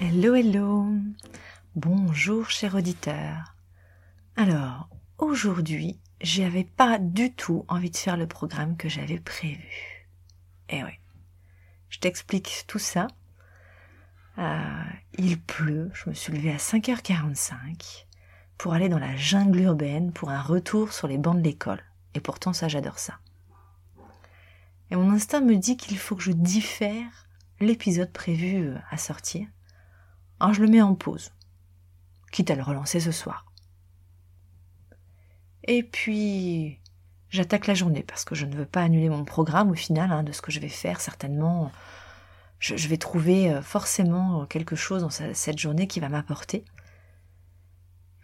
Hello, hello. Bonjour, cher auditeur. Alors, aujourd'hui, j'avais pas du tout envie de faire le programme que j'avais prévu. Eh ouais. Je t'explique tout ça euh, il pleut, je me suis levée à 5h45 pour aller dans la jungle urbaine pour un retour sur les bancs de l'école. Et pourtant ça j'adore ça. Et mon instinct me dit qu'il faut que je diffère l'épisode prévu euh, à sortir. Alors je le mets en pause, quitte à le relancer ce soir. Et puis j'attaque la journée parce que je ne veux pas annuler mon programme au final hein, de ce que je vais faire certainement je, vais trouver euh, forcément quelque chose dans cette journée qui va m'apporter.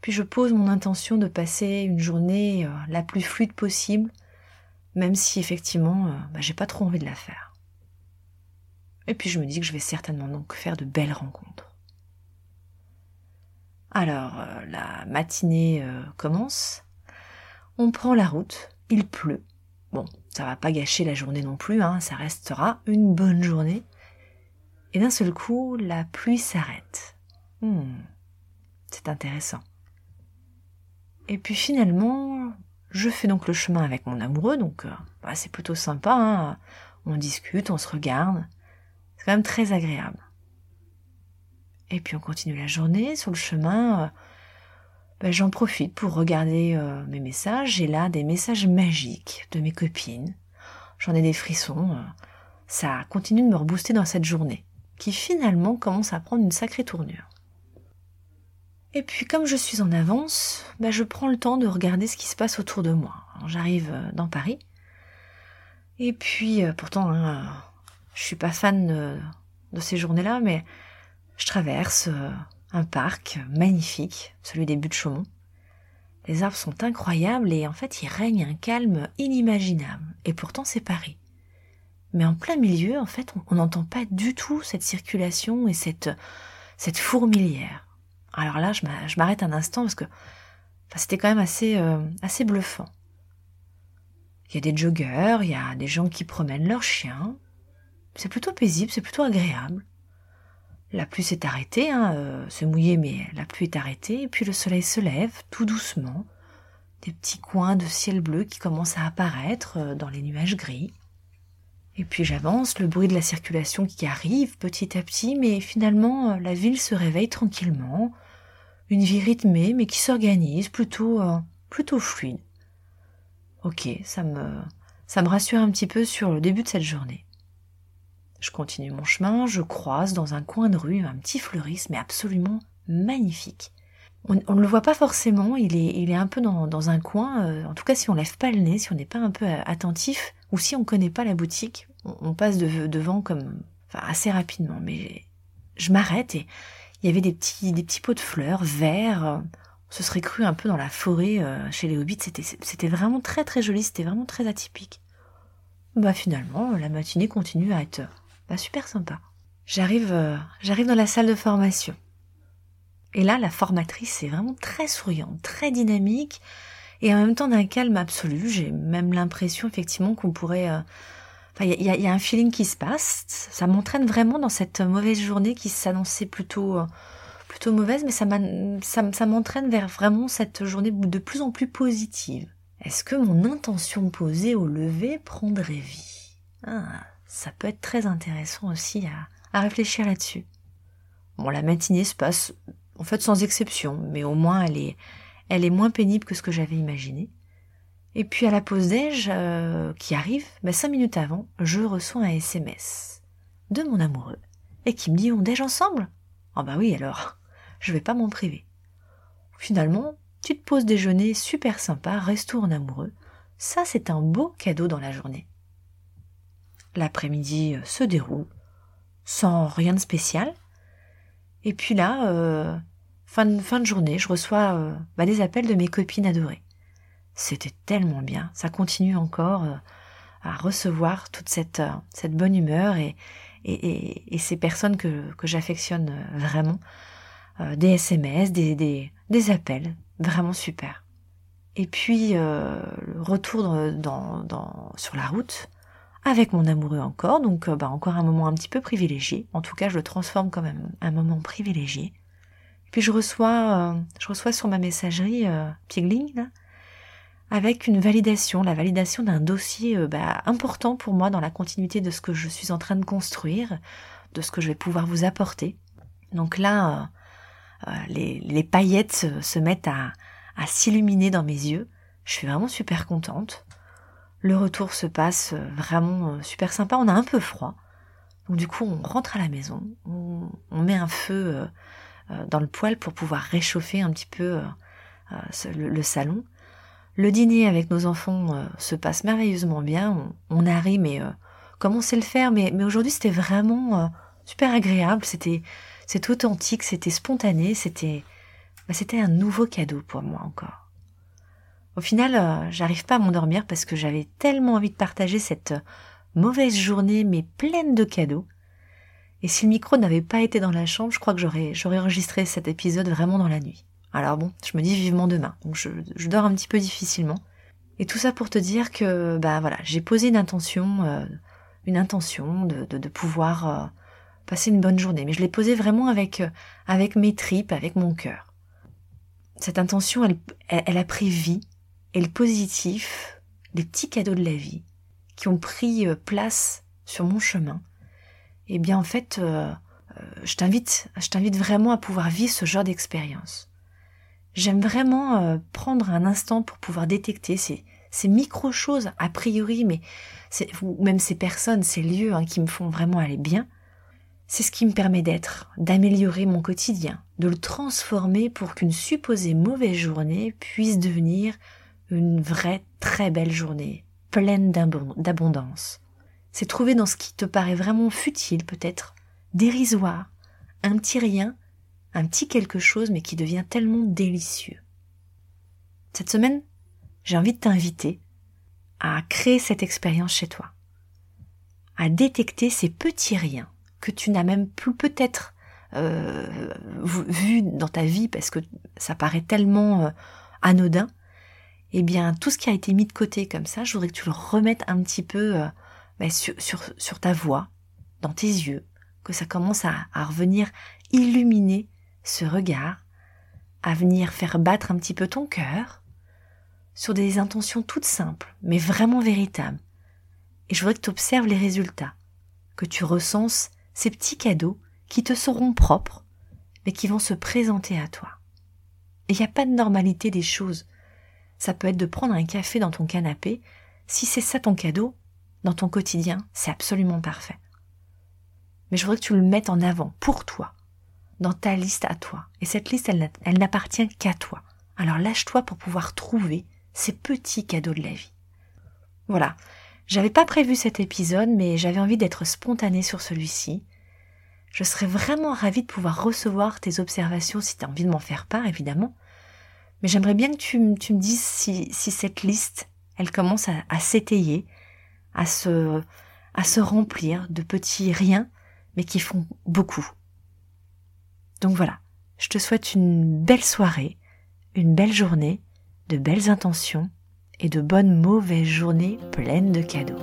Puis je pose mon intention de passer une journée euh, la plus fluide possible, même si effectivement euh, bah, j'ai pas trop envie de la faire. Et puis je me dis que je vais certainement donc faire de belles rencontres. Alors la matinée commence, on prend la route, il pleut. Bon, ça va pas gâcher la journée non plus, hein, ça restera une bonne journée. Et d'un seul coup, la pluie s'arrête. Hmm, c'est intéressant. Et puis finalement, je fais donc le chemin avec mon amoureux, donc euh, bah, c'est plutôt sympa. Hein. on discute, on se regarde. C'est quand même très agréable. Et puis on continue la journée sur le chemin. Euh, bah, j'en profite pour regarder euh, mes messages. J'ai là des messages magiques de mes copines. J'en ai des frissons. ça continue de me rebooster dans cette journée qui finalement commence à prendre une sacrée tournure. Et puis comme je suis en avance, bah, je prends le temps de regarder ce qui se passe autour de moi. J'arrive euh, dans Paris. Et puis euh, pourtant, hein, je suis pas fan de, ces journées-là, mais je traverse euh, un parc magnifique, celui des buttes de Chaumont. Les arbres sont incroyables et en fait il règne un calme inimaginable. Et pourtant c'est Paris. Mais en plein milieu, en fait, on n'entend pas du tout cette circulation et cette, cette fourmilière. Alors là, je m'arrête un instant parce que c'était quand même assez, euh, assez bluffant. Il y a des joggeurs, il y a des gens qui promènent leurs chiens. C'est plutôt paisible, c'est plutôt agréable. La pluie s'est arrêtée, hein, euh, c'est mouillé, mais la pluie est arrêtée, et puis le soleil se lève tout doucement. Des petits coins de ciel bleu qui commencent à apparaître euh, dans les nuages gris. Et puis j'avance, le bruit de la circulation qui arrive petit à petit, mais finalement euh, la ville se réveille tranquillement, une vie rythmée mais qui s'organise, plutôt euh, plutôt fluide. Ok, ça me rassure un petit peu sur le début de cette journée. Je continue mon chemin, je croise dans un coin de rue un petit fleuriste mais absolument magnifique. On, ne le voit pas forcément, il est, un peu dans, dans un coin, euh, en tout cas si on lève pas le nez, si on n'est pas un peu attentif, ou si on connaît pas la boutique, on, passe devant comme assez rapidement. Mais je m'arrête et il y avait des petits, des petits pots de fleurs verts. On se serait cru un peu dans la forêt euh, chez les hobbits. C'était, c'était vraiment très très joli, c'était vraiment très atypique. Bah finalement, la matinée continue à être bah, super sympa. J'arrive, euh, j'arrive dans la salle de formation. Et là, la formatrice est vraiment très souriante, très dynamique, et en même temps d'un calme absolu. J'ai même l'impression effectivement qu'on pourrait euh, il y, a, un feeling qui se passe. Ça m'entraîne vraiment dans cette mauvaise journée qui s'annonçait plutôt, euh, plutôt mauvaise, mais ça, ça, m'entraîne vers vraiment cette journée de plus en plus positive. Est-ce que mon intention posée au lever prendrait vie? Ah, Ça peut être très intéressant aussi à, à réfléchir là-dessus. Bon, la matinée se passe en fait sans exception, mais au moins elle est, elle est moins pénible que ce que j'avais imaginé. Et puis à la pause déj euh, qui arrive, bah, cinq minutes avant, je reçois un SMS de mon amoureux et qui me dit on déj ensemble? Ah bah oui alors, je vais pas m'en priver. Finalement, petite pause déjeuner super sympa, resto en amoureux. Ça, c'est un beau cadeau dans la journée. L'après-midi euh, se déroule, sans rien de spécial. Et puis là, euh, fin, de, journée, je reçois euh, bah, des appels de mes copines adorées. C'était tellement bien. Ça continue encore à recevoir toute cette, cette bonne humeur et, et, et, ces personnes que, que j'affectionne vraiment. des SMS, des, des, des appels, vraiment super. Et puis, euh, le retour dans, dans, sur la route, avec mon amoureux encore, donc euh, bah, encore un moment un petit peu privilégié. En tout cas, je le transforme même un moment privilégié. Puis je reçois, euh, je reçois sur ma messagerie euh, Pigling, avec une validation, la validation d'un dossier bah, important pour moi dans la continuité de ce que je suis en train de construire, de ce que je vais pouvoir vous apporter. Donc là, les, paillettes se mettent à, s'illuminer dans mes yeux. Je suis vraiment super contente. Le retour se passe euh, vraiment euh, super sympa. On a un peu froid. Donc du coup, on rentre à la maison. On, met un feu euh, dans le poêle pour pouvoir réchauffer un petit peu le, salon. Le dîner avec nos enfants se passe merveilleusement bien. On, arrive, mais comme on sait le faire, mais, mais aujourd'hui c'était vraiment super agréable. C'était, c'était authentique, c'était spontané, c'était, bah, c'était un nouveau cadeau pour moi encore. Au final, euh, j'arrive pas à m'endormir parce que j'avais tellement envie de partager cette euh, mauvaise journée mais pleine de cadeaux. Et si le micro n'avait pas été dans la chambre, je crois que j'aurais, j'aurais enregistré cet épisode vraiment dans la nuit. Alors bon, je me dis vivement demain, donc je, je dors un petit peu difficilement. Et tout ça pour te dire que, bah voilà, j'ai posé une intention, euh, une intention de, de, de pouvoir passer une bonne journée. Mais je l'ai posée vraiment avec, avec mes tripes, avec mon cœur cette intention, elle, elle, a pris vie, et le positif, les petits cadeaux de la vie, qui ont pris euh, place sur mon chemin, eh bien en fait, euh, euh, je t'invite, je t'invite vraiment à pouvoir vivre ce genre d'expérience. J'aime vraiment prendre un instant pour pouvoir détecter ces, ces micro choses a priori, mais ou même ces personnes, ces lieux hein, qui me font vraiment aller bien, c'est ce qui me permet d'être, d'améliorer mon quotidien, de le transformer pour qu'une supposée mauvaise journée puisse devenir une vraie très belle journée, pleine d'abondance. C'est trouver dans ce qui te paraît vraiment futile peut-être, dérisoire, un petit rien, un petit quelque chose mais qui devient tellement délicieux. Cette semaine, j'ai envie de t'inviter à créer cette expérience chez toi, à détecter ces petits riens que tu n'as même plus peut-être euh, vu dans ta vie parce que ça paraît tellement euh, anodin, eh bien tout ce qui a été mis de côté comme ça, je voudrais que tu le remettes un petit peu euh, sur, ta voix, dans tes yeux, que ça commence à, à revenir illuminer ce regard, à venir faire battre un petit peu ton cœur, sur des intentions toutes simples, mais vraiment véritables. Et je voudrais que tu observes les résultats, que tu recenses ces petits cadeaux qui te seront propres, mais qui vont se présenter à toi. Il n'y a pas de normalité des choses. Ça peut être de prendre un café dans ton canapé. Si c'est ça ton cadeau, dans ton quotidien, c'est absolument parfait. Mais je voudrais que tu le mettes en avant pour toi, dans ta liste à toi. Et cette liste, elle, n'appartient qu'à toi. Alors lâche-toi pour pouvoir trouver ces petits cadeaux de la vie. Voilà. J'avais pas prévu cet épisode, mais j'avais envie d'être spontanée sur celui-ci. Je serais vraiment ravie de pouvoir recevoir tes observations si tu as envie de m'en faire part, évidemment. Mais j'aimerais bien que tu, me dises si, cette liste, elle commence à, s'étayer, à se, remplir de petits riens, mais qui font beaucoup. Donc voilà, je te souhaite une belle soirée, une belle journée, de belles intentions et de bonnes mauvaises journées pleines de cadeaux.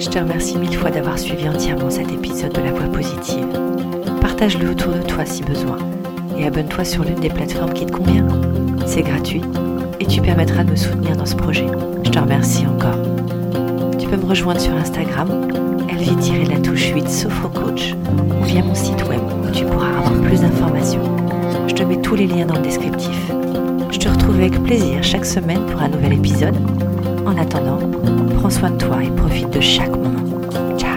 Je te remercie mille fois d'avoir suivi entièrement cet épisode de La Voix Positive. Partage-le autour de toi si besoin et abonne-toi sur l'une des plateformes qui te convient. C'est gratuit et tu permettras de me soutenir dans ce projet. Je te remercie encore. Tu peux me rejoindre sur Instagram, elvie-la touche 8 Sophrocoach ou via mon site web où tu pourras avoir plus d'informations. Je te mets tous les liens dans le descriptif. Je te retrouve avec plaisir chaque semaine pour un nouvel épisode. En attendant, prends soin de toi et profite de chaque moment. Ciao